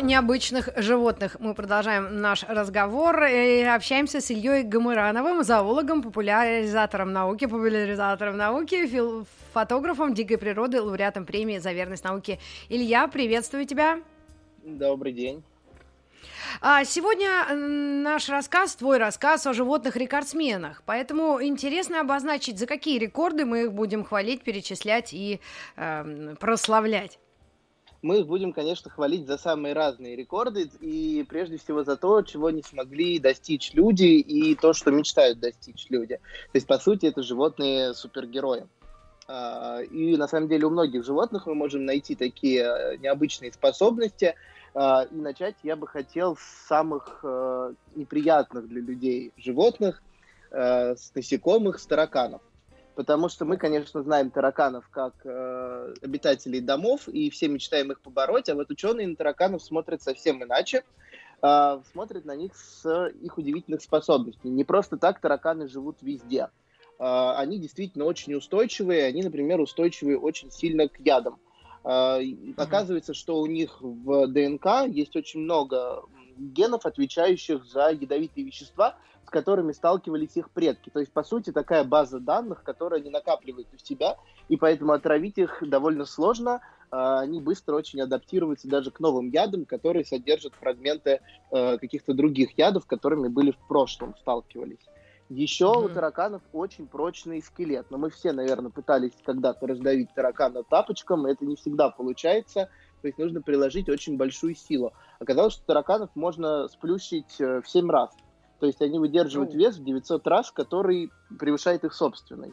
Необычных животных. Мы продолжаем наш разговор и общаемся с Ильей Гамырановым, зоологом, популяризатором науки, популяризатором науки, фил- фотографом дикой природы, лауреатом премии за верность науке. Илья, приветствую тебя. Добрый день. А сегодня наш рассказ, твой рассказ о животных-рекордсменах. Поэтому интересно обозначить, за какие рекорды мы их будем хвалить, перечислять и эм, прославлять. Мы будем, конечно, хвалить за самые разные рекорды и прежде всего за то, чего не смогли достичь люди и то, что мечтают достичь люди. То есть, по сути, это животные супергерои. А, И на самом деле у многих животных мы можем найти такие э, необычные способности. А, И начать я бы хотел с самых э, неприятных для людей животных, э, с насекомых, с тараканов. Потому что мы, конечно, знаем тараканов как э, обитателей домов, и все мечтаем их побороть, а вот ученые на тараканов смотрят совсем иначе. Э, смотрят на них с их удивительных способностей. Не просто так тараканы живут везде. Э, они действительно очень устойчивые, они, например, устойчивы очень сильно к ядам. Э, Оказывается, что у них в ДНК есть очень много генов, отвечающих за ядовитые вещества, с которыми сталкивались их предки. То есть, по сути, такая база данных, которая они накапливают у себя, и поэтому отравить их довольно сложно. А, Они быстро очень адаптируются даже к новым ядам, которые содержат фрагменты э, каких-то других ядов, которыми были в прошлом сталкивались. Еще у Мгм. тараканов очень прочный скелет. Но мы все, наверное, пытались когда-то раздавить таракана тапочком, и это не всегда получается. То есть нужно приложить очень большую силу. Оказалось, что тараканов можно сплющить э, в 7 раз. То есть они выдерживают Ну. вес в 900 раз, который превышает их собственный.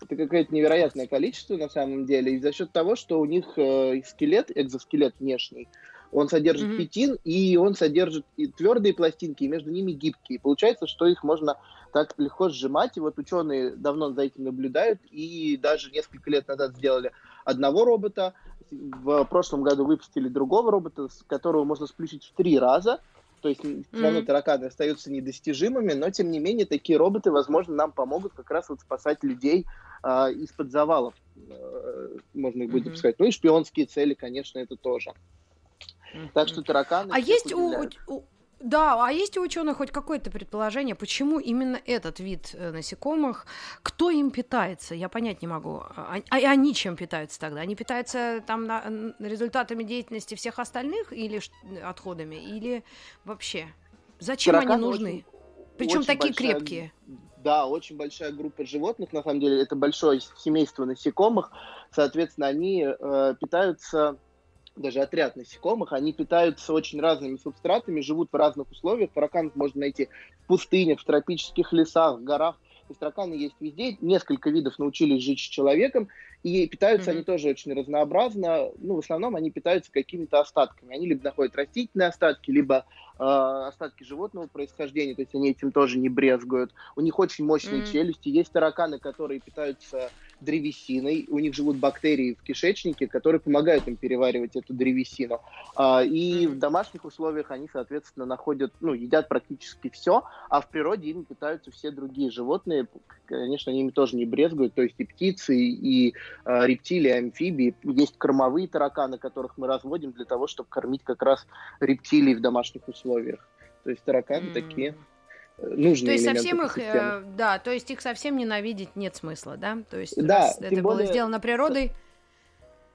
Это какое-то невероятное количество на самом деле. И за счет того, что у них э, скелет, экзоскелет внешний, он содержит Мгм. петин, и он содержит и твердые пластинки, и между ними гибкие. Получается, что их можно так легко сжимать. И вот ученые давно за этим наблюдают, и даже несколько лет назад сделали одного робота. В прошлом году выпустили другого робота, которого можно сплющить в три раза. То есть все равно Мгм. тараканы остаются недостижимыми, но тем не менее такие роботы, возможно, нам помогут как раз вот спасать людей а, из-под завалов. Э, можно их будет Мгм. сказать. Ну и шпионские цели, конечно, это тоже. Так что тараканы. А есть у, у- да, а есть у ученых хоть какое-то предположение, почему именно этот вид э, насекомых, кто им питается? Я понять не могу. А, а они чем питаются тогда? Они питаются там на- результатами деятельности всех остальных или отходами, или вообще? Зачем Тараканы они нужны? Причем такие большая- крепкие. Да, очень большая группа животных, на самом деле, это большое семейство насекомых. Соответственно, они э, питаются, даже отряд насекомых, они питаются очень разными субстратами, живут в разных условиях. Тараканов можно найти в пустынях, в тропических лесах, в горах. То есть тараканы есть везде. Несколько видов научились жить с человеком, и питаются Мгм. они тоже очень разнообразно. Ну, в основном они питаются какими-то остатками. Они либо находят растительные остатки, либо остатки животного происхождения, то есть они этим тоже не брезгуют. У них очень мощные Мгм. челюсти. Есть тараканы, которые питаются древесиной. У них живут бактерии в кишечнике, которые помогают им переваривать эту древесину. А, И Мгм. в домашних условиях они, соответственно, находят, ну, едят практически все, а в природе ими питаются все другие животные. Конечно, они ими тоже не брезгуют, то есть и птицы, и э, рептилии, амфибии. Есть кормовые тараканы, которых мы разводим для того, чтобы кормить как раз рептилий в домашних условиях. То есть тараканы М. такие э, нужные То есть совсем их, э, да, то есть их совсем ненавидеть нет смысла, да? То есть Да, это было более- сделано природой,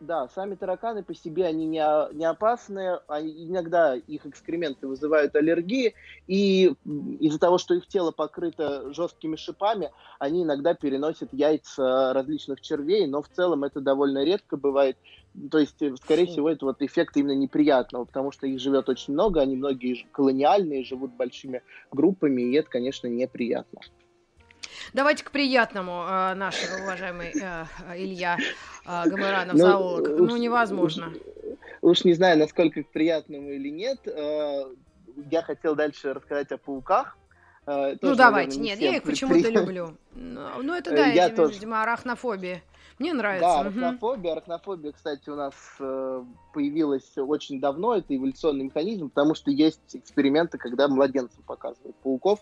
Да, сами тараканы по себе они не, не опасны, они, иногда их экскременты вызывают аллергии, и из-за того, что их тело покрыто жесткими шипами, они иногда переносят яйца различных червей, но в целом это довольно редко бывает. То есть, э, скорее Фу. всего, это вот эффект именно неприятного, потому что их живет очень много, они многие колониальные, живут большими группами, и это, конечно, неприятно. Давайте к приятному, э, наш уважаемый э, Илья э, Гамаранов, Ну, зоолог. уж- Ну, невозможно. Уж не знаю, насколько к приятному или нет. э, Я хотел дальше рассказать о пауках. Э, ну, давайте. Нет, я их почему-то люблю. Ну, ну это да, я тоже. видимо, арахнофобия. Мне нравится. Да, арахнофобия. Угу. Арахнофобия, кстати, у нас э, появилась очень давно. Это эволюционный механизм, потому что есть эксперименты, когда младенцам показывают пауков,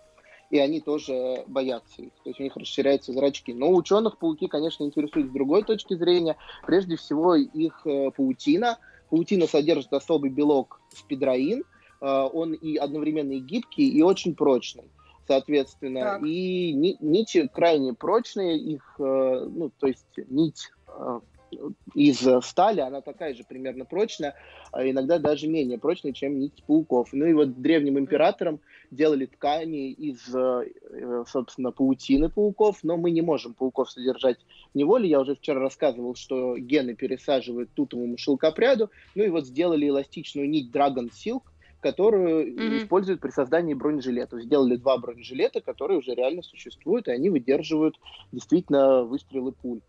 и они тоже боятся их. То есть у них расширяются зрачки. Но ученых пауки, конечно, интересуют с другой точки зрения. Прежде всего, их э, паутина. Паутина содержит особый белок спидроин. Э, он и одновременно и гибкий, и очень прочный соответственно. Так. И нити крайне прочные, их, э, ну, то есть нить из стали, она такая же примерно прочная, а иногда даже менее прочная, чем нить пауков. Ну и вот древним императорам делали ткани из, э, собственно, паутины пауков, но мы не можем пауков содержать в неволе. Я уже вчера рассказывал, что гены пересаживают тутовому шелкопряду. Ну и вот сделали эластичную нить Dragon Silk, которую mm-hmm. используют при создании бронежилетов. Сделали два бронежилета, которые уже реально существуют, и они выдерживают действительно выстрелы пуль.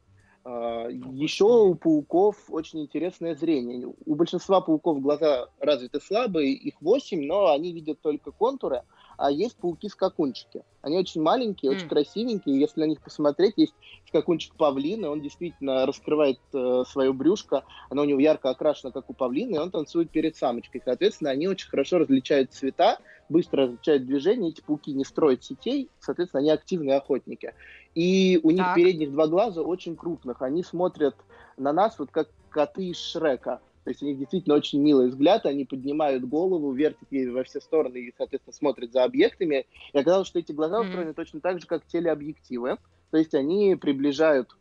А, Еще у пауков очень интересное зрение. У большинства пауков глаза развиты слабые, их 8, но они видят только контуры, а есть пауки-скакунчики. Они очень маленькие, mm. очень красивенькие. Если на них посмотреть, есть скакунчик павлина, он действительно раскрывает э, свое брюшко, оно у него ярко окрашено, как у павлина, и он танцует перед самочкой. Соответственно, они очень хорошо различают цвета, быстро различают движения, эти пауки не строят сетей, соответственно, они активные охотники. И у них так. передних два глаза очень крупных, они смотрят на нас вот как коты из Шрека. То есть у них действительно очень милый взгляд, они поднимают голову, вертят ей во все стороны и, соответственно, смотрят за объектами. И оказалось, что эти глаза устроены mm-hmm. точно так же, как телеобъективы. То есть они приближают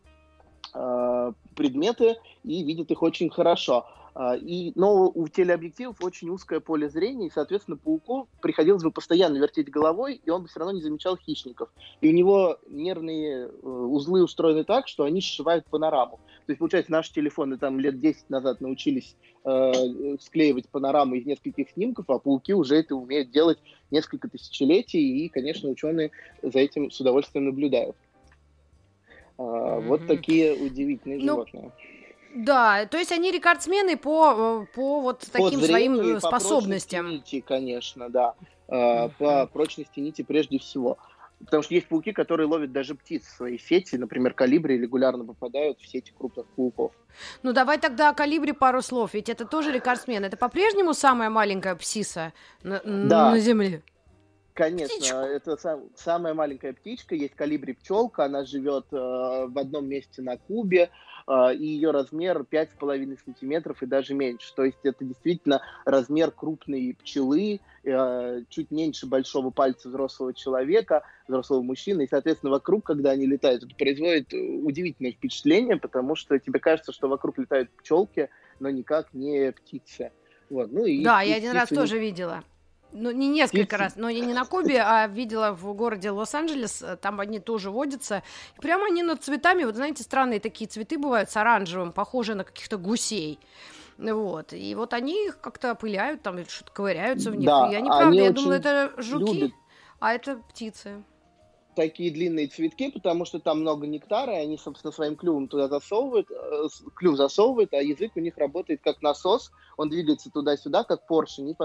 э, предметы и видят их очень хорошо. А, и, но у телеобъективов очень узкое поле зрения, и, соответственно, пауку приходилось бы постоянно вертеть головой, и он бы все равно не замечал хищников. И у него нервные э, узлы устроены так, что они сшивают панораму. То есть, получается, наши телефоны там лет 10 назад научились э, склеивать панораму из нескольких снимков, а пауки уже это умеют делать несколько тысячелетий, и, конечно, ученые за этим с удовольствием наблюдают. Э, mm-hmm. Вот такие удивительные ну, животные. Да, то есть они рекордсмены по, э, по вот таким по своим э, способностям. По нити, конечно, да. Uh-huh. По прочности нити прежде всего. Потому что есть пауки, которые ловят даже птиц в своей сети. Например, калибри регулярно попадают в сети крупных пауков. Ну, давай тогда о калибре пару слов. Ведь это тоже рекордсмен. Это по-прежнему самая маленькая псиса на, да. на Земле? Конечно, Птичку. это сам, самая маленькая птичка. Есть калибри пчелка. Она живет э, в одном месте на Кубе. А, и ее размер 5,5 сантиметров и даже меньше. То есть это действительно размер крупной пчелы, а, чуть меньше большого пальца взрослого человека, взрослого мужчины, и, соответственно, вокруг, когда они летают, это производит удивительное впечатление, потому что тебе кажется, что вокруг летают пчелки, но никак не птицы. Вот. Ну, и да, я один раз тоже видела. Ну, не несколько раз, но я не на Кубе, а видела в городе Лос-Анджелес, э, там они тоже водятся. И прямо они над цветами, вот знаете, странные такие цветы бывают с оранжевым, похожие на каких-то гусей. Вот. И вот они их как-то опыляют, там что-то ковыряются в них. Да, и они, правда, я думала, это жуки, любят... а это птицы такие длинные цветки, потому что там много нектара, и они, собственно, своим клювом туда засовывают, э, клюв засовывают, а язык у них работает как насос, он двигается туда-сюда, как поршень, и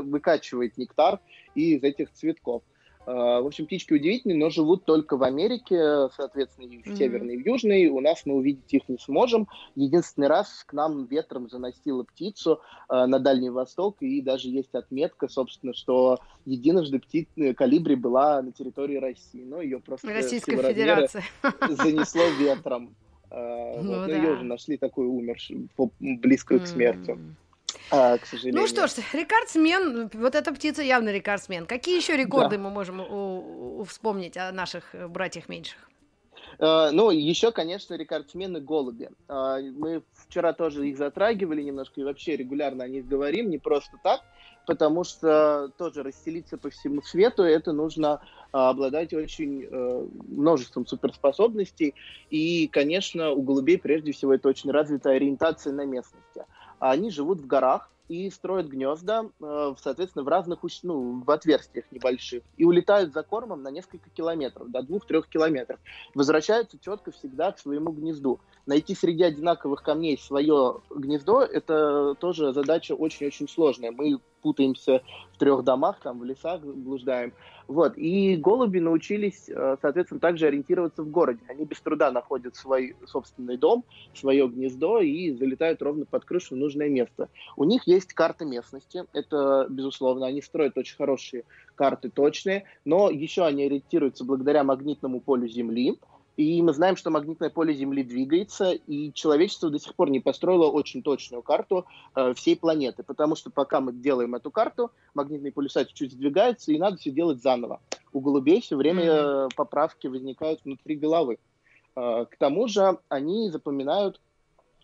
выкачивает нектар из этих цветков. А, в общем, птички удивительные, но живут только в Америке, соответственно, и в mm-hmm. Северной, и в Южной. У нас мы увидеть их не сможем. Единственный раз к нам ветром заносила птицу э, на Дальний Восток, и даже есть отметка, собственно, что единожды птиц калибри была на территории России, но ее просто Российская Федерация занесло ветром. Э, ну, вот, да. Ее уже нашли такую умершую, близкую mm-hmm. к смерти. А, к сожалению. Ну что ж, рекордсмен, вот эта птица явно рекордсмен. Какие еще рекорды да. мы можем у, у, вспомнить о наших э, братьях меньших? Uh, ну, еще, конечно, рекордсмены голуби. Uh, мы вчера тоже их затрагивали немножко и вообще регулярно о них говорим, не просто так, потому что тоже расселиться по всему свету, это нужно uh, обладать очень множеством суперспособностей. И, конечно, у голубей прежде всего это очень развитая ориентация на местности. Они живут в горах и строят гнезда, э, соответственно, в разных, ну, в отверстиях небольших, и улетают за кормом на несколько километров, до двух-трех километров. Возвращаются четко всегда к своему гнезду. Найти среди одинаковых камней свое гнездо – это тоже задача очень-очень сложная. Мы путаемся в трех домах, там в лесах блуждаем. Вот. И голуби научились, э, соответственно, также ориентироваться в городе. Они без труда находят свой собственный дом, свое гнездо и залетают ровно под крышу в нужное место. У них есть карта местности, это, безусловно, они строят очень хорошие карты, точные, но еще они ориентируются благодаря магнитному полю Земли, и мы знаем, что магнитное поле Земли двигается, и человечество до сих пор не построило очень точную карту э, всей планеты, потому что пока мы делаем эту карту, магнитные полюса чуть-чуть сдвигаются, и надо все делать заново. У голубей все время mm-hmm. поправки возникают внутри головы. Э, к тому же они запоминают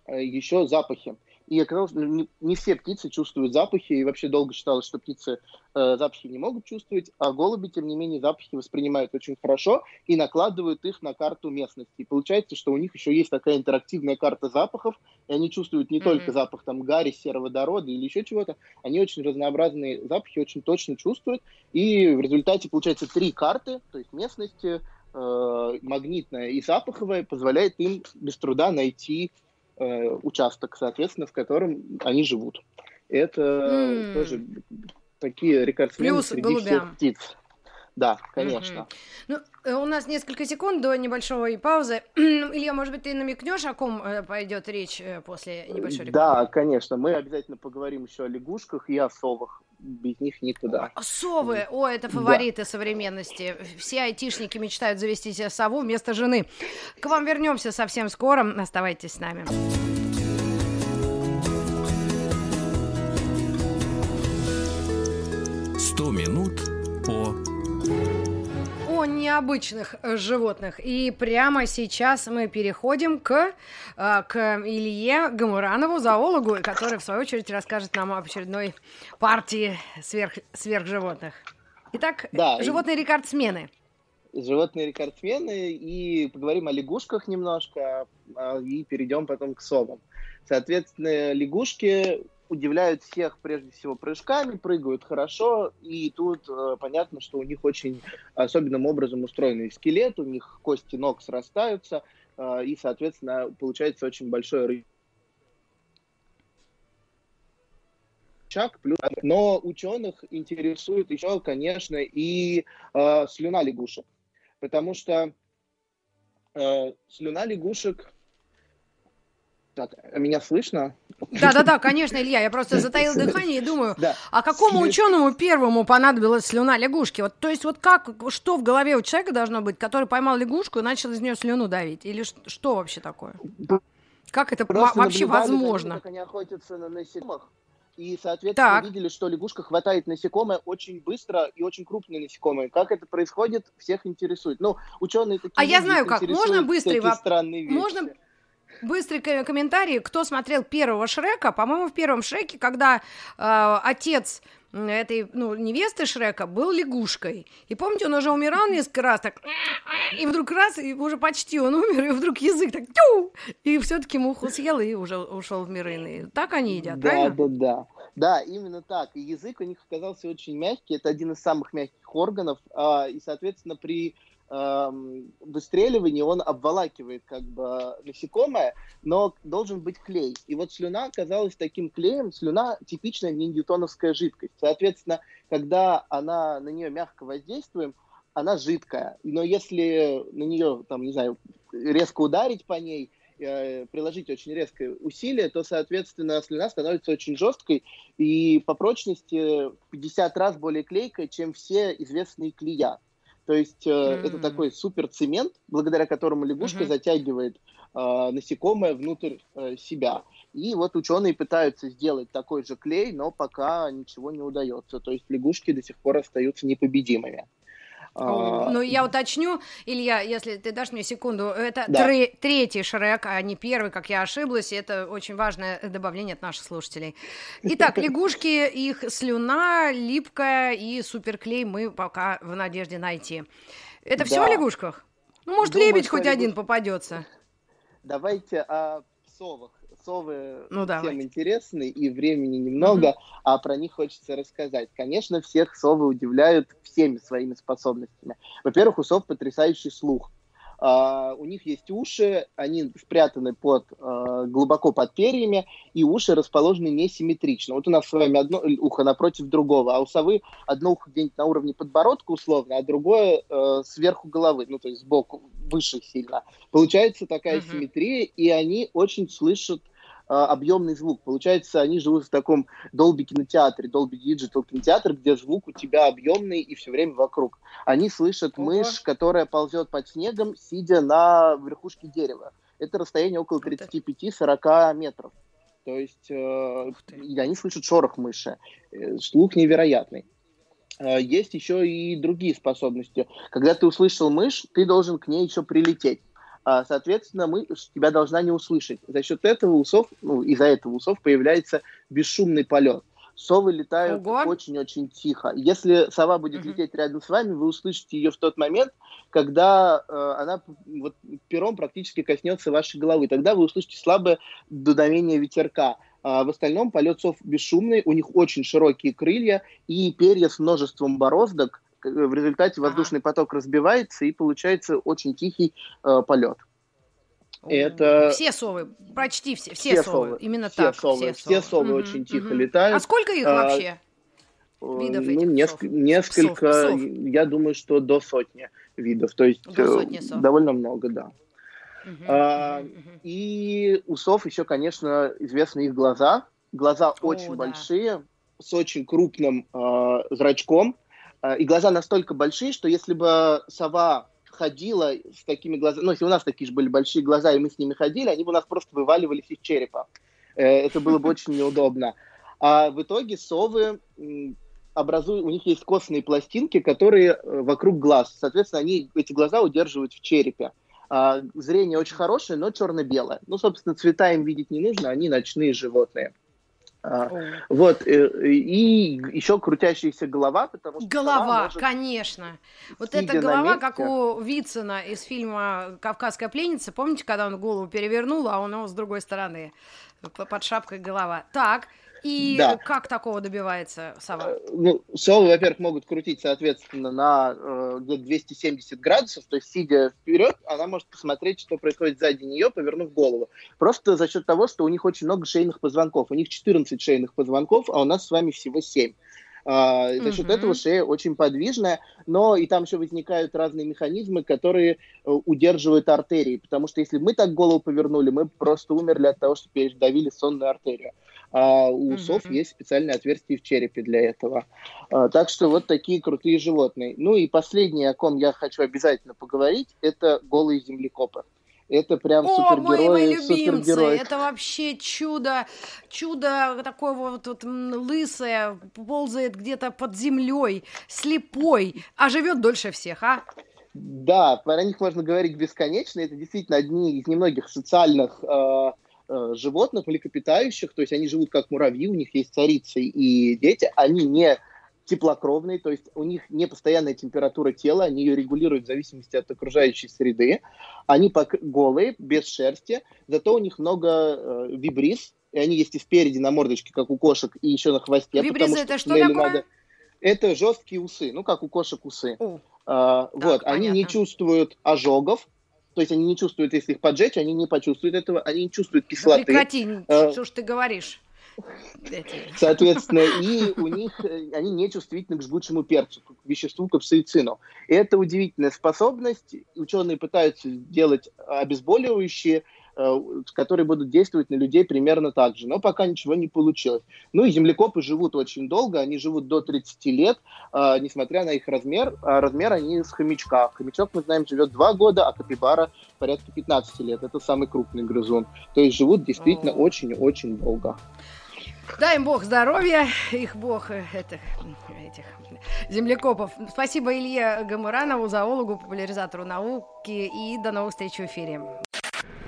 э, еще запахи. И оказалось, не, не все птицы чувствуют запахи, и вообще долго считалось, что птицы э, запахи не могут чувствовать, а голуби, тем не менее, запахи воспринимают очень хорошо и накладывают их на карту местности. И получается, что у них еще есть такая интерактивная карта запахов, и они чувствуют не mm-hmm. только запах там гари, сероводорода или еще чего-то, они очень разнообразные запахи очень точно чувствуют, и в результате получается три карты, то есть местности, э, магнитная и запаховая, позволяет им без труда найти э, участок, соответственно, в котором они живут. Это mm. тоже такие рекордсмены Плюс среди голубям. всех птиц. Да, конечно. Mm-hmm. Ну, э, у нас несколько секунд до небольшой паузы. Илья, может быть, ты намекнешь, о ком э, пойдет речь после небольшой рекламы? Да, конечно. Мы обязательно поговорим еще о лягушках и о совах. Без них никуда. Совы, о, это фавориты да. современности. Все айтишники мечтают завести себе сову вместо жены. К вам вернемся совсем скоро. Оставайтесь с нами. Необычных э, животных. И прямо сейчас мы переходим к, э, к Илье Гамуранову, зоологу, который, в свою очередь, расскажет нам об очередной партии сверх, сверхживотных. Итак, да, животные и... рекордсмены. Животные рекордсмены, и поговорим о лягушках немножко, а, и перейдем потом к совам. Соответственно, лягушки удивляют всех прежде всего прыжками, прыгают хорошо, и тут э, понятно, что у них очень особенным образом устроенный скелет, у них кости ног срастаются, э, и, соответственно, получается очень большой рычаг. Плюс... Но ученых интересует еще, конечно, и э, слюна лягушек, потому что э, слюна лягушек так, меня слышно? Да-да-да, конечно, Илья, я просто затаил дыхание и думаю, да. а какому ученому первому понадобилась слюна лягушки? Вот, то есть вот как, что в голове у человека должно быть, который поймал лягушку и начал из нее слюну давить? Или что вообще такое? Как это Просто вообще возможно? Как они охотятся на насекомых, и, соответственно, так. видели, что лягушка хватает насекомое очень быстро и очень крупные насекомые. Как это происходит, всех интересует. Ну, ученые такие... А я знаю как. Можно быстрый вопрос? Можно Быстрый комментарий. Кто смотрел первого Шрека? По-моему, в первом Шреке, когда э, отец этой, ну, невесты Шрека был лягушкой. И помните, он уже умирал несколько раз, так, и вдруг раз, и уже почти он умер, и вдруг язык так, тю, и все-таки муху съел, и уже ушел в миры иные. Так они едят, да, правильно? Да, да, да. именно так. И язык у них оказался очень мягкий, это один из самых мягких органов, а, и, соответственно, при выстреливании он обволакивает как бы насекомое, но должен быть клей. И вот слюна оказалась таким клеем, слюна типичная не ньютоновская жидкость. Соответственно, когда она на нее мягко воздействуем, она жидкая. Но если на нее, там, не знаю, резко ударить по ней, э, приложить очень резкое усилие, то, соответственно, слюна становится очень жесткой и по прочности 50 раз более клейкой, чем все известные клея. То есть э, mm-hmm. это такой супер цемент, благодаря которому лягушка mm-hmm. затягивает э, насекомое внутрь э, себя. И вот ученые пытаются сделать такой же клей, но пока ничего не удается. То есть лягушки до сих пор остаются непобедимыми. А, ну, я уточню, Илья, если ты дашь мне секунду, это да. тре- третий Шрек, а не первый, как я ошиблась, и это очень важное добавление от наших слушателей. Итак, лягушки, их слюна липкая и суперклей мы пока в надежде найти. Это все о лягушках? Ну, может, Думаю, лебедь хоть лягуш... один попадется. Давайте о псовых совы ну, всем давайте. интересны, и времени немного, mm-hmm. а про них хочется рассказать. Конечно, всех совы удивляют всеми своими способностями. Во-первых, у сов потрясающий слух. Uh, у них есть уши, они спрятаны под, uh, глубоко под перьями, и уши расположены несимметрично. Вот у нас с вами одно ухо напротив другого, а у совы одно ухо где-нибудь на уровне подбородка условно, а другое uh, сверху головы, ну то есть сбоку, выше сильно. Получается такая uh-huh. симметрия, и они очень слышат а, объемный звук. Получается, они живут в таком Dolby кинотеатре, Dolby Digital кинотеатр, где звук у тебя объемный и все время вокруг. Они слышат Ого. мышь, которая ползет под снегом, сидя на верхушке дерева. Это расстояние около 35-40 метров. То есть э, они слышат шорох мыши. Э, слух невероятный. Э, есть еще и другие способности. Когда ты услышал мышь, ты должен к ней еще прилететь. А, соответственно, мы тебя должна не услышать. За счет этого усов, ну, из-за этого усов появляется бесшумный полет. Совы летают очень-очень тихо. Если сова будет угу. лететь рядом с вами, вы услышите ее в тот момент, когда э, она вот, пером практически коснется вашей головы. Тогда вы услышите слабое дуновение ветерка. А в остальном полет сов бесшумный, у них очень широкие крылья и перья с множеством бороздок, в результате воздушный поток разбивается и получается очень тихий э, полет. Это... Все совы, почти все, все, все совы. совы, именно все так. Совы, все совы, все совы угу, очень тихо угу. летают. А сколько их а, вообще? Видов ну, этих неск- сов? несколько, сов, сов. я думаю, что до сотни видов, то есть до сотни сов. довольно много, да. Угу, а, угу. И у сов еще, конечно, известны их глаза. Глаза О, очень да. большие, с очень крупным э, зрачком. А, и глаза настолько большие, что если бы сова ходила с такими глазами, ну, если у нас такие же были большие глаза, и мы с ними ходили, они бы у нас просто вываливались из черепа. Э, это было бы очень неудобно. А в итоге совы образуют, у них есть костные пластинки, которые э, вокруг глаз. Соответственно, они эти глаза удерживают в черепе. А, зрение очень хорошее, но черно-белое. Ну, собственно, цвета им видеть не нужно, они ночные животные. Вот, э, и, еще крутящаяся голова, потому что... Голова, может, конечно. Вот эта голова, месте, как у Вицина из фильма «Кавказская пленница». Помните, когда он голову перевернул, а он его с другой стороны? Под шапкой голова. Так, и да. как такого добивается сова? Э, ну, совы, во-первых, могут крутить, соответственно, на э, 270 градусов, то есть, сидя вперед, она может посмотреть, что происходит сзади нее, повернув голову. Просто за счет того, что у них очень много шейных позвонков. У них 14 шейных позвонков, а у нас с вами всего 7. А, за счет этого шея очень подвижная, но и там еще возникают разные механизмы, которые э, удерживают артерии, потому что если мы так голову повернули, мы просто умерли от того, что передавили сонную артерию а у mm сов есть специальные отверстия в черепе для этого. А, так что вот такие крутые животные. Ну и последнее, о ком я хочу обязательно поговорить, это голые землекопы. Это прям О, супергерои, мои, мои супергерои. Это вообще чудо, чудо такое вот, вот лысое, ползает где-то под землей, слепой, а живет дольше всех, а? Да, про них можно говорить бесконечно. Это действительно одни из немногих социальных э, Э, животных, млекопитающих, то есть они живут как муравьи, у них есть царицы и дети, они не теплокровные, то есть у них не постоянная температура тела, они ее регулируют в зависимости от окружающей среды, они голые, без шерсти, зато у них много э, вибриз, и они есть и спереди на мордочке, как у кошек, и еще на хвосте. Вибризы это что такое? Надо... Это жесткие усы, ну как у кошек усы. О, а, так, вот, понятно. они не чувствуют ожогов, то есть они не чувствуют, если их поджечь, они не почувствуют этого, они не чувствуют кислоты. Да прекрати, а, что ж ты говоришь? Соответственно, и у них э, они не чувствительны к жгучему перцу, к веществу капсаицину. Это удивительная способность. Ученые пытаются делать обезболивающие, Э, которые будут действовать на людей примерно так же. Но пока ничего не получилось. Ну и землекопы живут очень долго, они живут до 30 лет, э, несмотря на их размер. А размер они с хомячка. Хомячок, мы знаем, живет 2 года, а капибара порядка 15 лет. Это самый крупный грызун. То есть живут действительно очень-очень долго. Дай им Бог здоровья, их Бог э, это, этих землекопов. Спасибо Илье Гамуранову, зоологу, популяризатору науки и до новых встреч в эфире.